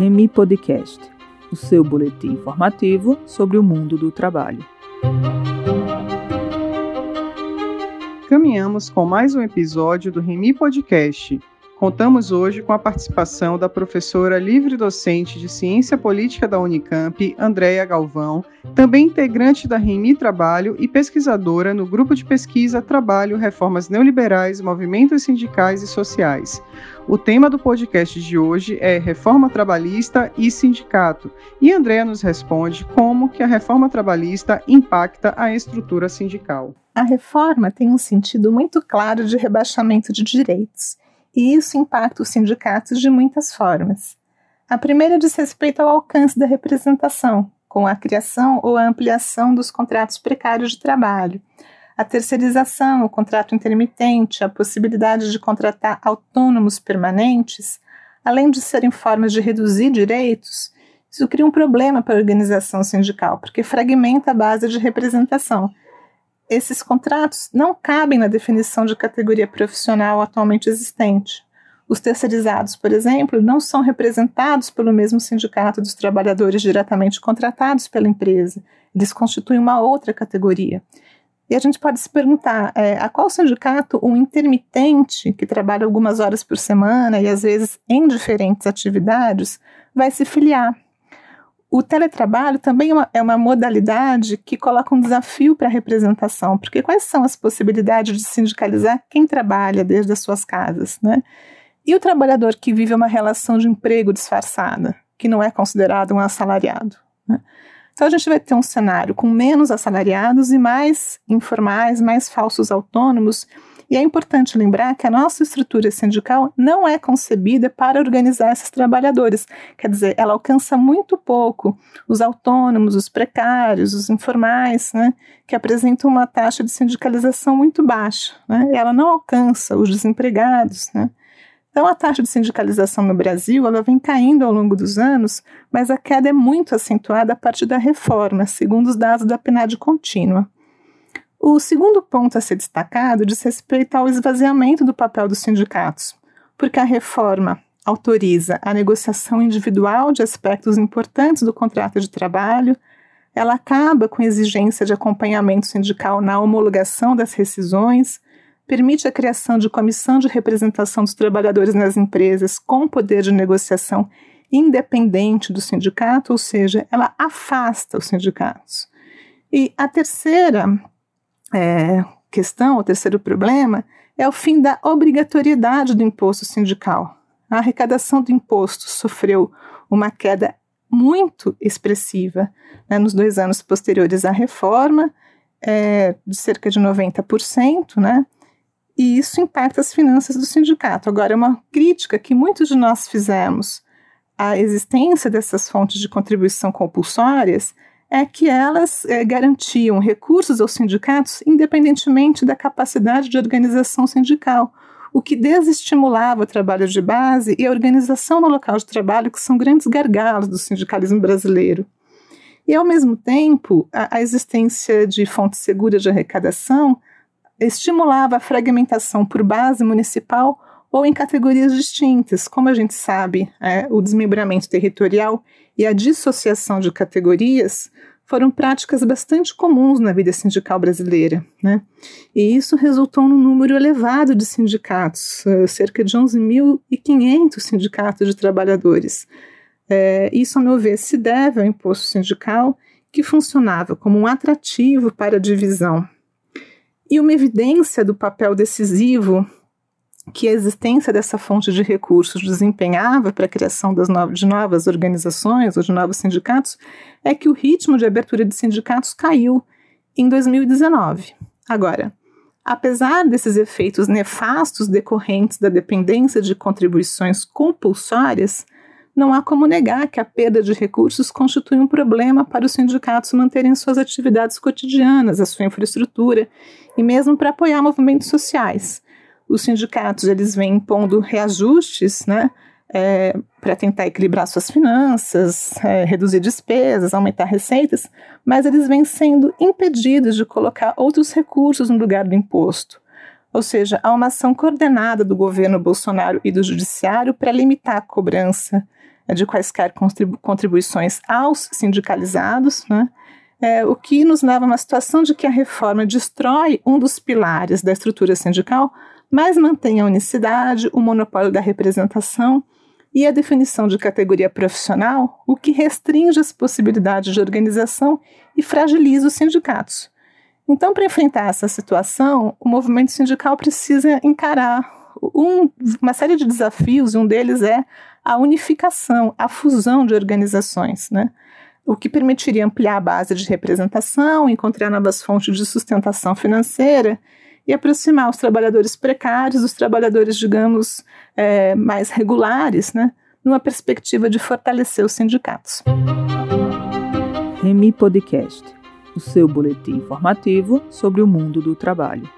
Remi Podcast, o seu boletim informativo sobre o mundo do trabalho. Caminhamos com mais um episódio do Remi Podcast Contamos hoje com a participação da professora livre-docente de Ciência Política da Unicamp, Andréia Galvão, também integrante da REMI Trabalho e pesquisadora no grupo de pesquisa Trabalho, Reformas Neoliberais, Movimentos Sindicais e Sociais. O tema do podcast de hoje é Reforma Trabalhista e Sindicato, e Andréa nos responde como que a reforma trabalhista impacta a estrutura sindical. A reforma tem um sentido muito claro de rebaixamento de direitos e isso impacta os sindicatos de muitas formas. A primeira diz respeito ao alcance da representação, com a criação ou a ampliação dos contratos precários de trabalho, a terceirização, o contrato intermitente, a possibilidade de contratar autônomos permanentes, além de serem formas de reduzir direitos, isso cria um problema para a organização sindical, porque fragmenta a base de representação esses contratos não cabem na definição de categoria profissional atualmente existente. Os terceirizados, por exemplo, não são representados pelo mesmo sindicato dos trabalhadores diretamente contratados pela empresa. Eles constituem uma outra categoria. E a gente pode se perguntar é, a qual sindicato um intermitente, que trabalha algumas horas por semana e às vezes em diferentes atividades, vai se filiar o teletrabalho também é uma, é uma modalidade que coloca um desafio para a representação, porque quais são as possibilidades de sindicalizar quem trabalha desde as suas casas, né? E o trabalhador que vive uma relação de emprego disfarçada, que não é considerado um assalariado. Né? Então a gente vai ter um cenário com menos assalariados e mais informais, mais falsos autônomos e é importante lembrar que a nossa estrutura sindical não é concebida para organizar esses trabalhadores. Quer dizer, ela alcança muito pouco os autônomos, os precários, os informais, né, que apresentam uma taxa de sindicalização muito baixa. Né, ela não alcança os desempregados. Né. Então, a taxa de sindicalização no Brasil ela vem caindo ao longo dos anos, mas a queda é muito acentuada a partir da reforma, segundo os dados da PNAD contínua. O segundo ponto a ser destacado diz respeito ao esvaziamento do papel dos sindicatos, porque a reforma autoriza a negociação individual de aspectos importantes do contrato de trabalho, ela acaba com a exigência de acompanhamento sindical na homologação das rescisões, permite a criação de comissão de representação dos trabalhadores nas empresas com poder de negociação independente do sindicato, ou seja, ela afasta os sindicatos. E a terceira é, questão, o terceiro problema, é o fim da obrigatoriedade do imposto sindical. A arrecadação do imposto sofreu uma queda muito expressiva né, nos dois anos posteriores à reforma, é, de cerca de 90%, né? E isso impacta as finanças do sindicato. Agora, é uma crítica que muitos de nós fizemos à existência dessas fontes de contribuição compulsórias é que elas é, garantiam recursos aos sindicatos independentemente da capacidade de organização sindical, o que desestimulava o trabalho de base e a organização no local de trabalho, que são grandes gargalos do sindicalismo brasileiro. E, ao mesmo tempo, a, a existência de fontes seguras de arrecadação estimulava a fragmentação por base municipal ou em categorias distintas. Como a gente sabe, é, o desmembramento territorial e a dissociação de categorias foram práticas bastante comuns na vida sindical brasileira. Né? E isso resultou num número elevado de sindicatos, uh, cerca de 11.500 sindicatos de trabalhadores. É, isso, a meu ver, se deve ao imposto sindical, que funcionava como um atrativo para a divisão. E uma evidência do papel decisivo que a existência dessa fonte de recursos desempenhava para a criação de novas organizações ou de novos sindicatos é que o ritmo de abertura de sindicatos caiu em 2019. Agora, apesar desses efeitos nefastos decorrentes da dependência de contribuições compulsórias, não há como negar que a perda de recursos constitui um problema para os sindicatos manterem suas atividades cotidianas, a sua infraestrutura e mesmo para apoiar movimentos sociais os sindicatos eles vêm impondo reajustes, né, é, para tentar equilibrar suas finanças, é, reduzir despesas, aumentar receitas, mas eles vêm sendo impedidos de colocar outros recursos no lugar do imposto. Ou seja, há uma ação coordenada do governo Bolsonaro e do judiciário para limitar a cobrança de quaisquer contribuições aos sindicalizados, né? É, o que nos leva a uma situação de que a reforma destrói um dos pilares da estrutura sindical, mas mantém a unicidade, o monopólio da representação e a definição de categoria profissional, o que restringe as possibilidades de organização e fragiliza os sindicatos. Então, para enfrentar essa situação, o movimento sindical precisa encarar um, uma série de desafios, e um deles é a unificação, a fusão de organizações, né? o que permitiria ampliar a base de representação, encontrar novas fontes de sustentação financeira e aproximar os trabalhadores precários dos trabalhadores, digamos, é, mais regulares, né, numa perspectiva de fortalecer os sindicatos. Remi Podcast, o seu boletim informativo sobre o mundo do trabalho.